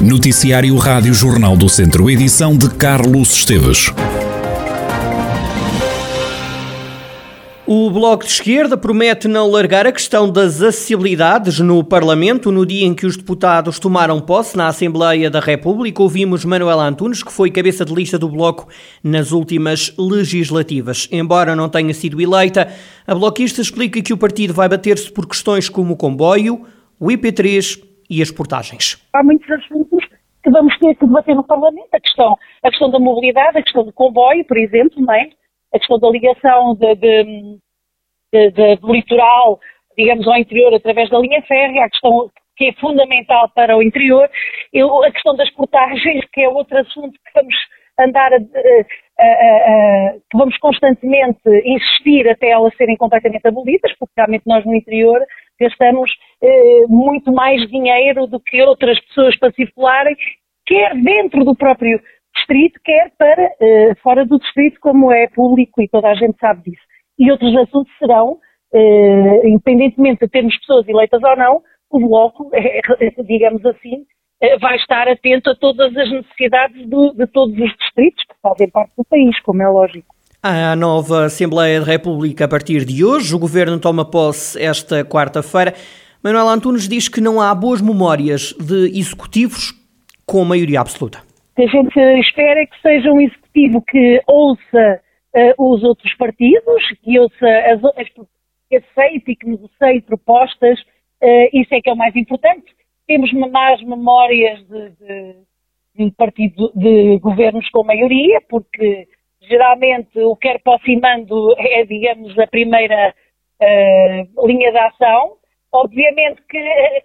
Noticiário Rádio Jornal do Centro, edição de Carlos Esteves. O Bloco de Esquerda promete não largar a questão das acessibilidades no Parlamento. No dia em que os deputados tomaram posse na Assembleia da República, ouvimos Manuela Antunes, que foi cabeça de lista do Bloco nas últimas legislativas. Embora não tenha sido eleita, a bloquista explica que o partido vai bater-se por questões como o comboio, o IP3 e as portagens. Há muitos assuntos que vamos ter que debater no Parlamento. A questão, a questão da mobilidade, a questão do comboio, por exemplo, não é? a questão da ligação de, de, de, do litoral, digamos, ao interior através da linha férrea, a questão que é fundamental para o interior, eu, a questão das portagens, que é outro assunto que vamos andar a, a, a, que vamos constantemente insistir até elas serem completamente abolidas, porque realmente nós no interior gastamos eh, muito mais dinheiro do que outras pessoas para circularem, quer dentro do próprio distrito, quer para uh, fora do distrito, como é público e toda a gente sabe disso. E outros assuntos serão, uh, independentemente de termos pessoas eleitas ou não, o Bloco, digamos assim, uh, vai estar atento a todas as necessidades do, de todos os distritos que fazem parte do país, como é lógico. A nova Assembleia da República a partir de hoje. O governo toma posse esta quarta-feira. Manuel Antunes diz que não há boas memórias de executivos com maioria absoluta a gente espera que seja um executivo que ouça uh, os outros partidos, que ouça as, as que aceite e que negocie propostas, uh, isso é que é o mais importante. Temos mais memórias de, de, de partido, de governos com maioria, porque geralmente o quer aproximando é, digamos, a primeira uh, linha de ação. Obviamente que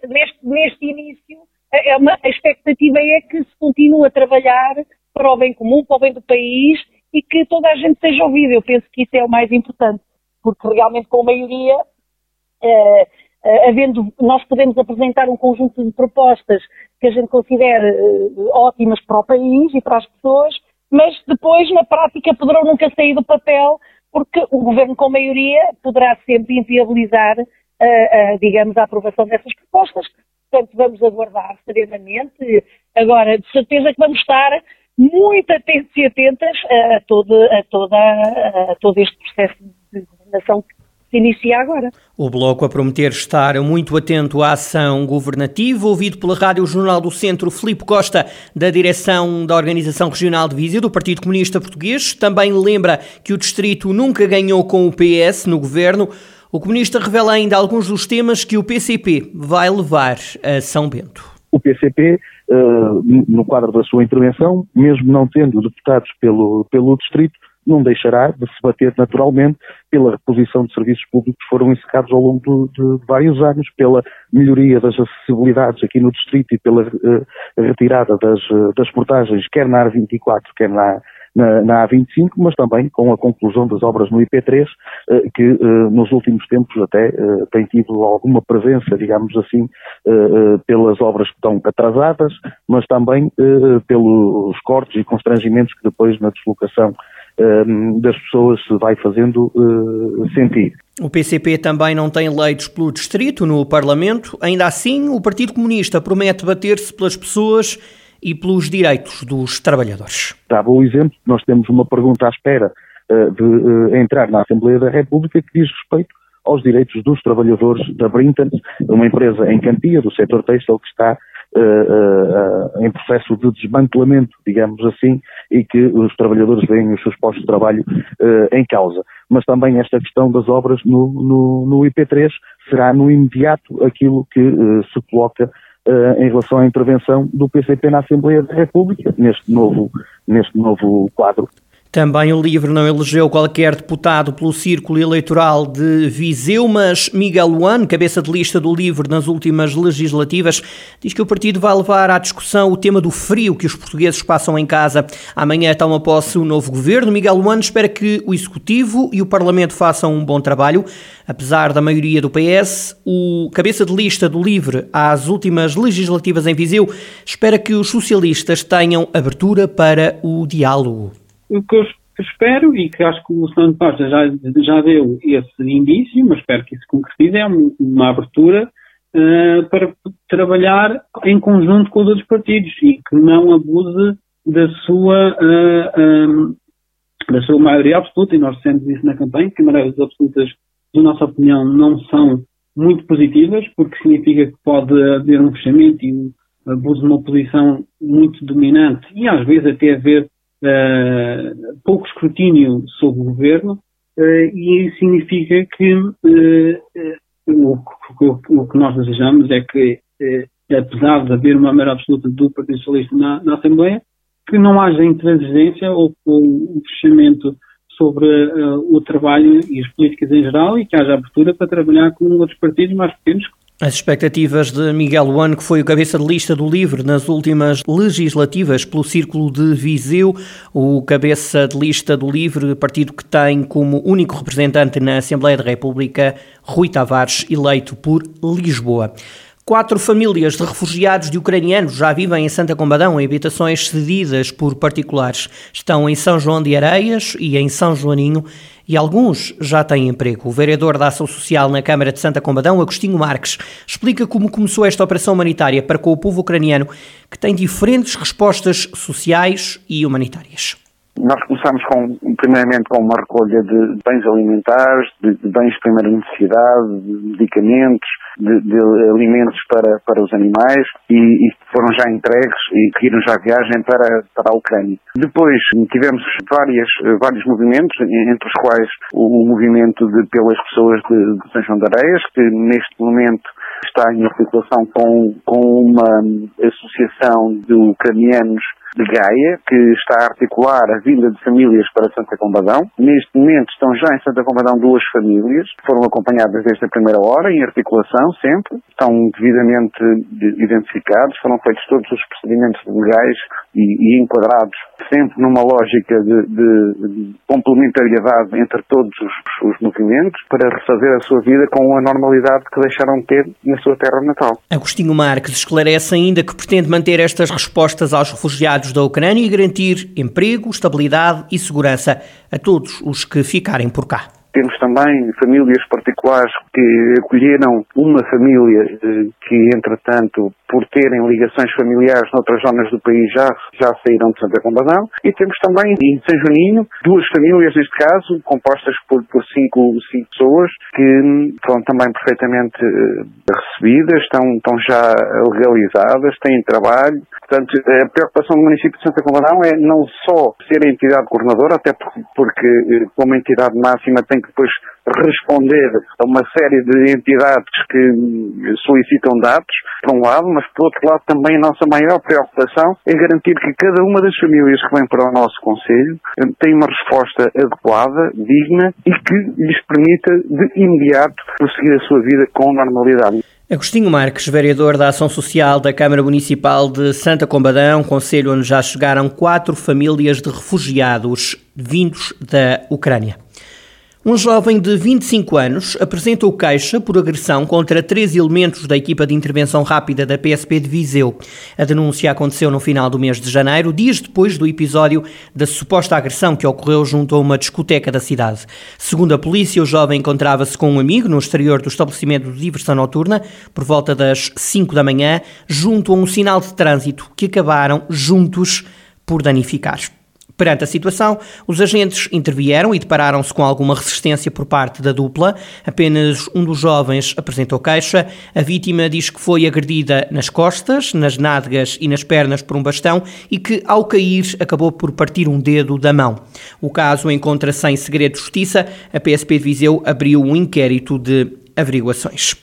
neste, neste início é uma, a expectativa é que se continue a trabalhar para o bem comum, para o bem do país e que toda a gente seja ouvida. Eu penso que isso é o mais importante, porque realmente com a maioria, eh, eh, havendo, nós podemos apresentar um conjunto de propostas que a gente considere eh, ótimas para o país e para as pessoas, mas depois na prática poderão nunca sair do papel, porque o governo com maioria poderá sempre inviabilizar, digamos, a aprovação dessas propostas portanto vamos aguardar serenamente. Agora, de certeza que vamos estar muito atentos e atentas a, todo, a, toda, a todo este processo de governação que se inicia agora. O Bloco a prometer estar muito atento à ação governativa, ouvido pela Rádio Jornal do Centro, Filipe Costa, da direção da Organização Regional de Viseu, do Partido Comunista Português, também lembra que o distrito nunca ganhou com o PS no governo. O comunista revela ainda alguns dos temas que o PCP vai levar a São Bento. O PCP, eh, no quadro da sua intervenção, mesmo não tendo deputados pelo, pelo distrito, não deixará de se bater naturalmente pela reposição de serviços públicos que foram encerrados ao longo de, de, vários anos, pela melhoria das acessibilidades aqui no distrito e pela uh, retirada das, uh, das portagens, quer na AR24, quer na, na, na, A25, mas também com a conclusão das obras no IP3, eh, que nos últimos tempos até tem tido alguma presença, digamos assim, pelas obras que estão atrasadas, mas também pelos cortes e constrangimentos que depois na deslocação das pessoas se vai fazendo sentir. O PCP também não tem leitos pelo distrito no Parlamento, ainda assim o Partido Comunista promete bater-se pelas pessoas e pelos direitos dos trabalhadores. Dava o exemplo, nós temos uma pergunta à espera uh, de uh, entrar na Assembleia da República que diz respeito aos direitos dos trabalhadores da Brintons, uma empresa em Campia, do setor têxtil, que está em processo de desmantelamento, digamos assim, e que os trabalhadores veem os seus postos de trabalho em causa. Mas também esta questão das obras no, no, no IP3 será no imediato aquilo que se coloca em relação à intervenção do PCP na Assembleia da República, neste novo, neste novo quadro. Também o LIVRE não elegeu qualquer deputado pelo círculo eleitoral de Viseu, mas Miguel Luan, cabeça de lista do LIVRE nas últimas legislativas, diz que o partido vai levar à discussão o tema do frio que os portugueses passam em casa. Amanhã toma posse o novo governo. Miguel Luan espera que o Executivo e o Parlamento façam um bom trabalho. Apesar da maioria do PS, o cabeça de lista do LIVRE às últimas legislativas em Viseu espera que os socialistas tenham abertura para o diálogo o que eu espero, e que acho que o Santo Costa já, já deu esse indício, mas espero que isso concretize, é uma abertura uh, para trabalhar em conjunto com os outros partidos e que não abuse da sua, uh, um, da sua maioria absoluta, e nós dissemos isso na campanha, que maiorias absolutas, na nossa opinião, não são muito positivas, porque significa que pode haver um fechamento e um abuso de uma posição muito dominante e às vezes até haver uh, pouco escrutínio sobre o governo, uh, e isso significa que uh, o, o, o, que nós desejamos é que, apesar de haver uma maioria absoluta do Partido Socialista na, na Assembleia, que não haja intransigência ou, ou fechamento sobre uh, o trabalho e as políticas em geral e que haja abertura para trabalhar com outros partidos mais pequenos. As expectativas de Miguel Luan, que foi o cabeça de lista do LIVRE nas últimas legislativas pelo Círculo de Viseu, o cabeça de lista do LIVRE, partido que tem como único representante na Assembleia da República Rui Tavares, eleito por Lisboa. Quatro famílias de refugiados de ucranianos já vivem em Santa Combadão em habitações cedidas por particulares. Estão em São João de Areias e em São Joaninho e alguns já têm emprego. O vereador da Ação Social na Câmara de Santa Combadão, Agostinho Marques, explica como começou esta operação humanitária para com o povo ucraniano, que tem diferentes respostas sociais e humanitárias. Nós começamos com, primeiramente com uma recolha de bens alimentares, de, de bens de primeira necessidade, de medicamentos, de, de, alimentos para, para os animais e, e, foram já entregues e seguiram já a viagem para, para a Ucrânia. Depois tivemos várias, vários movimentos, entre os quais o, o movimento de, pelas pessoas de, de São João de Areias, que neste momento está em articulação com, com uma associação de ucranianos de Gaia, que está a articular a vinda de famílias para Santa Combadão. Neste momento estão já em Santa Combadão duas famílias, foram acompanhadas desde a primeira hora, em articulação sempre, estão devidamente identificados, foram feitos todos os procedimentos legais e, e enquadrados sempre numa lógica de, de, de complementariedade entre todos os, os, movimentos para refazer a sua vida com a normalidade que deixaram de ter na sua terra natal. Agostinho Marques esclarece ainda que pretende manter estas respostas aos refugiados da Ucrânia e garantir emprego, estabilidade e segurança a todos os que ficarem por cá. Temos também famílias particulares que acolheram uma família eh, que, entretanto, por terem ligações familiares noutras zonas do país, já, já saíram de Santa Combadão. E temos também em São Juninho duas famílias, neste caso, compostas por, por cinco, cinco pessoas, que foram também perfeitamente eh, recebidas, estão, estão já legalizadas, têm trabalho. Portanto, a preocupação do município de Santa Combadão é não só ser a entidade coordenadora, até porque, porque eh, como entidade máxima tem que depois responder a uma série de entidades que solicitam dados, por um lado, mas por outro lado também a nossa maior preocupação é garantir que cada uma das famílias que vem para o nosso Conselho eh, tem uma resposta adequada, digna e que lhes permita de imediato prosseguir a sua vida com normalidade. Agostinho Marques, vereador da Ação Social da Câmara Municipal de Santa Combadão, conselho onde já chegaram quatro famílias de refugiados vindos da Ucrânia. Um jovem de 25 anos apresentou queixa por agressão contra três elementos da equipa de intervenção rápida da PSP de Viseu. A denúncia aconteceu no final do mês de janeiro, dias depois do episódio da suposta agressão que ocorreu junto a uma discoteca da cidade. Segundo a polícia, o jovem encontrava-se com um amigo no exterior do estabelecimento de diversão noturna por volta das 5 da manhã, junto a um sinal de trânsito que acabaram juntos por danificar. Perante a situação, os agentes intervieram e depararam-se com alguma resistência por parte da dupla. Apenas um dos jovens apresentou queixa. A vítima diz que foi agredida nas costas, nas nádegas e nas pernas por um bastão e que, ao cair, acabou por partir um dedo da mão. O caso encontra-se em segredo de justiça. A PSP de Viseu abriu um inquérito de averiguações.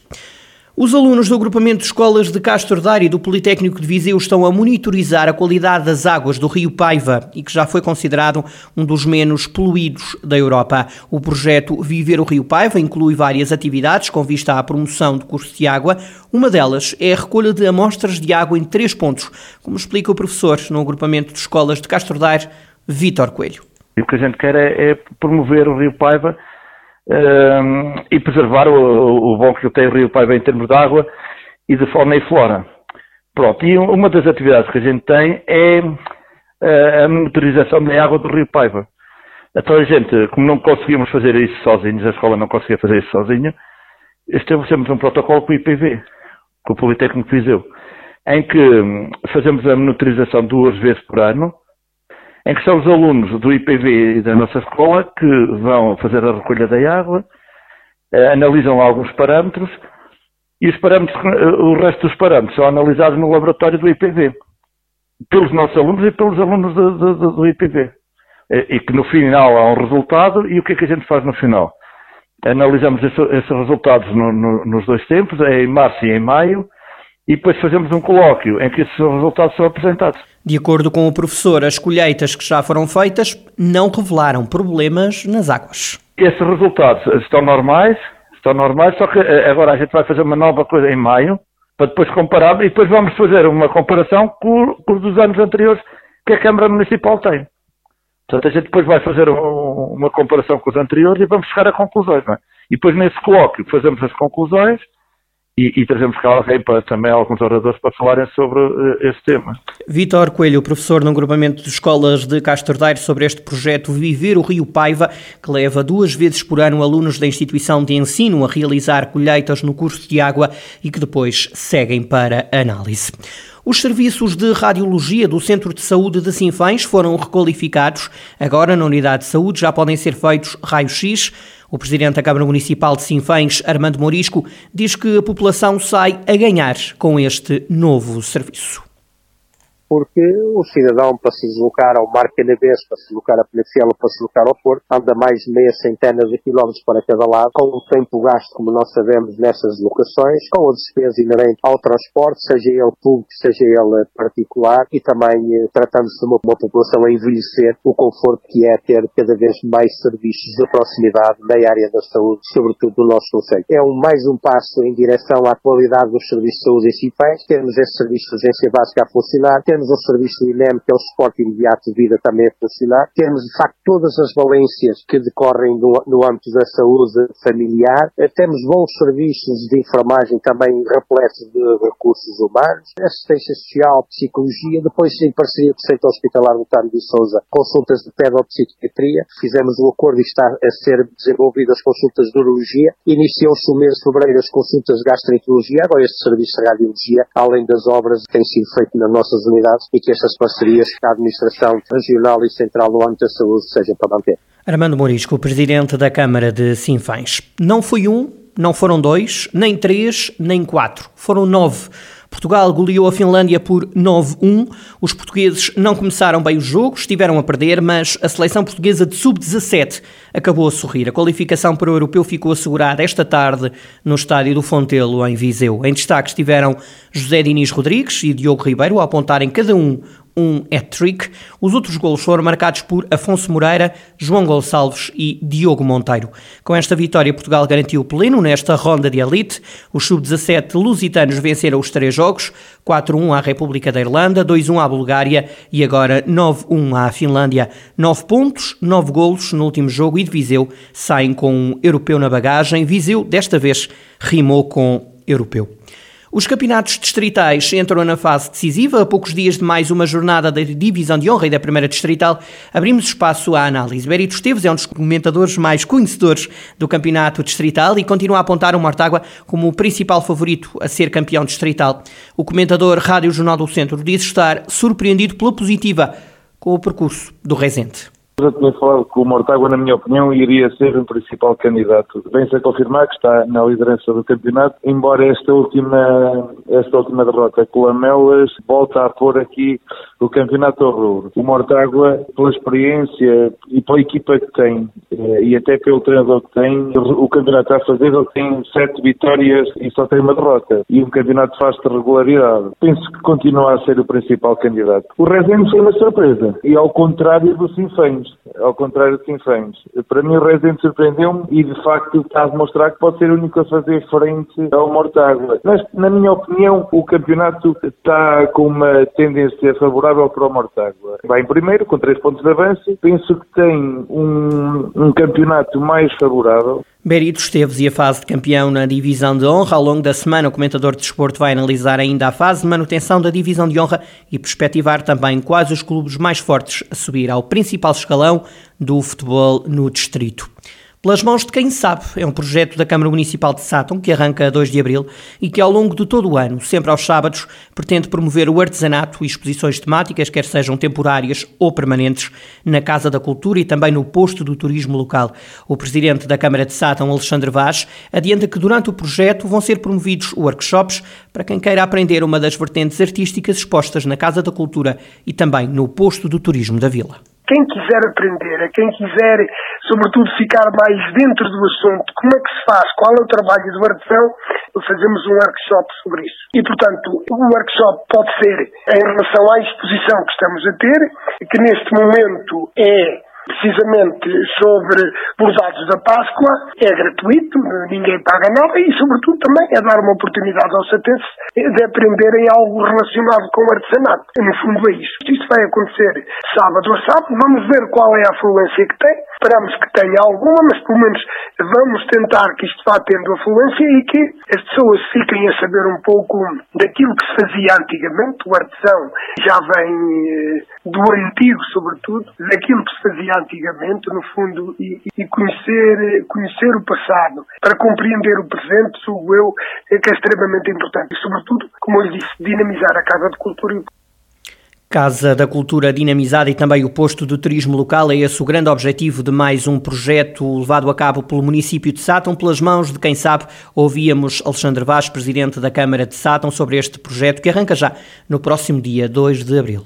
Os alunos do agrupamento de escolas de Castro e do Politécnico de Viseu estão a monitorizar a qualidade das águas do Rio Paiva e que já foi considerado um dos menos poluídos da Europa. O projeto Viver o Rio Paiva inclui várias atividades com vista à promoção do curso de água. Uma delas é a recolha de amostras de água em três pontos, como explica o professor no agrupamento de escolas de Castro Daire, Vítor Coelho. O que a gente quer é, é promover o Rio Paiva e preservar o, o, bom que tem o Rio Paiva em termos de água e de fauna e flora. Pronto, e uma das atividades que a gente tem é uh, a monitorização da água do Rio Paiva. Então a gente, como não conseguimos fazer isso sozinhos, a escola não conseguia fazer isso sozinha, estabelecemos um protocolo com o IPV. com o Politécnico de Viseu, em que hum, fazemos a monitorização duas vezes por ano, em que são os alunos do IPV e da nossa escola que vão fazer a recolha da água, eh, analisam alguns parâmetros e os parâmetros, eh, o resto dos parâmetros são analisados no laboratório do IPV, pelos nossos alunos e pelos alunos do, do, do IPV. E que no final há um resultado e o que é que a gente faz no final? Analisamos esse, esses resultados no, no, nos dois tempos, é em março e em maio, e depois fazemos um colóquio em que esses resultados são apresentados. De acordo com o professor, as colheitas que já foram feitas não revelaram problemas nas águas. Esses resultados estão normais, estão normais, só que eh, agora a gente vai fazer uma nova coisa em maio, para depois comparar, e depois vamos fazer uma comparação com, os dos anos anteriores que a Câmara Municipal tem. Portanto, a gente depois vai fazer um, uma comparação com os anteriores e vamos chegar a conclusões. É? E depois, nesse colóquio, fazemos as conclusões e, e, trazemos cá alguém para, também alguns oradores para falarem sobre uh, esse tema. Vítor Coelho, professor no agrupamento de escolas de Castro Daire, sobre este projeto Viver o Rio Paiva, que leva duas vezes por ano alunos da instituição de ensino a realizar colheitas no curso de água e que depois seguem para análise. Os serviços de radiologia do Centro de Saúde de Sinfãs foram requalificados. Agora, na unidade de saúde, já podem ser feitos raios-x. O presidente da Câmara Municipal de Sinfãs, Armando Morisco, diz que a população sai a ganhar com este novo serviço porque o cidadão para se deslocar ao Mar Canabês, para se deslocar a Penafel ou para se deslocar ao Porto, anda mais de meia centena de quilómetros para cada lado, com o tempo gasto, como nós sabemos, nessas locações, com a despesa inerente ao transporte, seja ele público, seja ele particular, e também eh, tratando-se de uma, uma, população a envelhecer, o conforto que é ter cada vez mais serviços de proximidade na área da saúde, sobretudo no nosso conceito. É um, mais um passo em direção à qualidade dos serviços de saúde em Cifés, termos esse serviço de urgência básica a funcionar, termos o serviço que é o suporte imediato de vida também a funcionar. Temos, de facto, todas as valências que decorrem no, no âmbito da saúde familiar. Eh, temos bons serviços de enfermagem também repletos de recursos humanos, assistência social, psicologia, depois em parceria com o Centro Hospitalar do Tano de Souza, consultas de pedopsiquiatria. Fizemos um acordo e está a ser desenvolvido as consultas de urologia. Iniciou-se o mês de fevereiro as consultas de gastroenterologia, agora este serviço de radiologia, além das obras que têm sido feitas nas nossas unidades e que estas parcerias da administração regional e central no âmbito da saúde sejam para manter. Armando Morisco, presidente da Câmara de Sinfãs. Não foi um, não foram dois, nem três, nem quatro. Foram nove Portugal goleou a Finlândia por 9-1. Os portugueses não começaram bem o jogo, estiveram a perder, mas a seleção portuguesa de sub-17 acabou a sorrir. A qualificação para o europeu ficou assegurada esta tarde no estádio do Fontelo, em Viseu. Em destaque estiveram José Diniz Rodrigues e Diogo Ribeiro a apontarem cada um um hat-trick. Os outros golos foram marcados por Afonso Moreira, João Gonçalves e Diogo Monteiro. Com esta vitória, Portugal garantiu o pleno nesta ronda de elite. Os sub-17 lusitanos venceram os três jogos, 4-1 à República da Irlanda, 2-1 à Bulgária e agora 9-1 à Finlândia. 9 pontos, 9 golos no último jogo e de Viseu saem com um europeu na bagagem. Viseu, desta vez, rimou com europeu. Os campeonatos distritais entram na fase decisiva. A poucos dias de mais uma jornada da Divisão de Honra e da Primeira Distrital, abrimos espaço à análise. Berito Esteves é um dos comentadores mais conhecedores do campeonato distrital e continua a apontar o Mortágua como o principal favorito a ser campeão distrital. O comentador Rádio Jornal do Centro diz estar surpreendido pela positiva com o percurso do Rezende. Já tinha falado que o Mortágua, na minha opinião, iria ser o principal candidato. Vem-se a confirmar que está na liderança do campeonato, embora esta última, esta última derrota com o Lamelas volta a pôr aqui o campeonato ao rubro. O Mortágua, pela experiência e pela equipa que tem, eh, e até pelo treinador que tem, o campeonato está a fazer, ele tem sete vitórias e só tem uma derrota. E um campeonato faz de regularidade. Penso que continua a ser o principal candidato. O Rezende foi uma surpresa. E ao contrário do Sinfãs ao contrário de Sinfãs. Para mim o Rezende surpreendeu-me e de facto está a demonstrar que pode ser o único a fazer frente ao Mortágua. Mas, na minha opinião, o campeonato está com uma tendência favorável para o Mortágua. Vai em primeiro, com três pontos de avanço. Penso que tem um, um campeonato mais favorável. Berito Esteves e a fase de campeão na divisão de honra. Ao longo da semana, o comentador de desporto vai analisar ainda a fase de manutenção da divisão de honra e perspectivar também quais os clubes mais fortes a subir ao principal escalão do futebol no distrito. Pelas mãos de quem sabe, é um projeto da Câmara Municipal de Sátão que arranca a 2 de abril e que ao longo de todo o ano, sempre aos sábados, pretende promover o artesanato e exposições temáticas, quer sejam temporárias ou permanentes, na Casa da Cultura e também no posto do turismo local. O presidente da Câmara de Sátão, Alexandre Vaz, adianta que durante o projeto vão ser promovidos workshops para quem queira aprender uma das vertentes artísticas expostas na Casa da Cultura e também no posto do turismo da vila quem quiser aprender, a quem quiser, sobretudo, ficar mais dentro do assunto, como é que se faz, qual é o trabalho do artesão, fazemos um workshop sobre isso. E, portanto, o workshop pode ser em relação à exposição que estamos a ter, que neste momento é precisamente sobre bordados da Páscoa, é gratuito, ninguém paga nada e, sobretudo, também é dar uma oportunidade aos satenses de aprenderem algo relacionado com o artesanato. No fundo é isso. Isto vai acontecer sábado a sábado, vamos ver qual é a afluência que tem, esperamos que tenha alguma, mas pelo menos vamos tentar que isto vá tendo afluência e que as pessoas fiquem a saber um pouco daquilo que se fazia antigamente, o artesão já vem do antigo, sobretudo, daquilo que se fazia antigamente, no fundo, e, e conhecer, conhecer o passado para compreender o presente, sou eu, é que é extremamente importante. E, sobretudo, como eu disse, dinamizar a Casa de Cultura Casa da Cultura dinamizada e também o posto do turismo local é esse o grande objetivo de mais um projeto levado a cabo pelo município de Sátão, pelas mãos de quem sabe. Ouvíamos Alexandre Vaz, presidente da Câmara de Sátão, sobre este projeto que arranca já no próximo dia 2 de abril.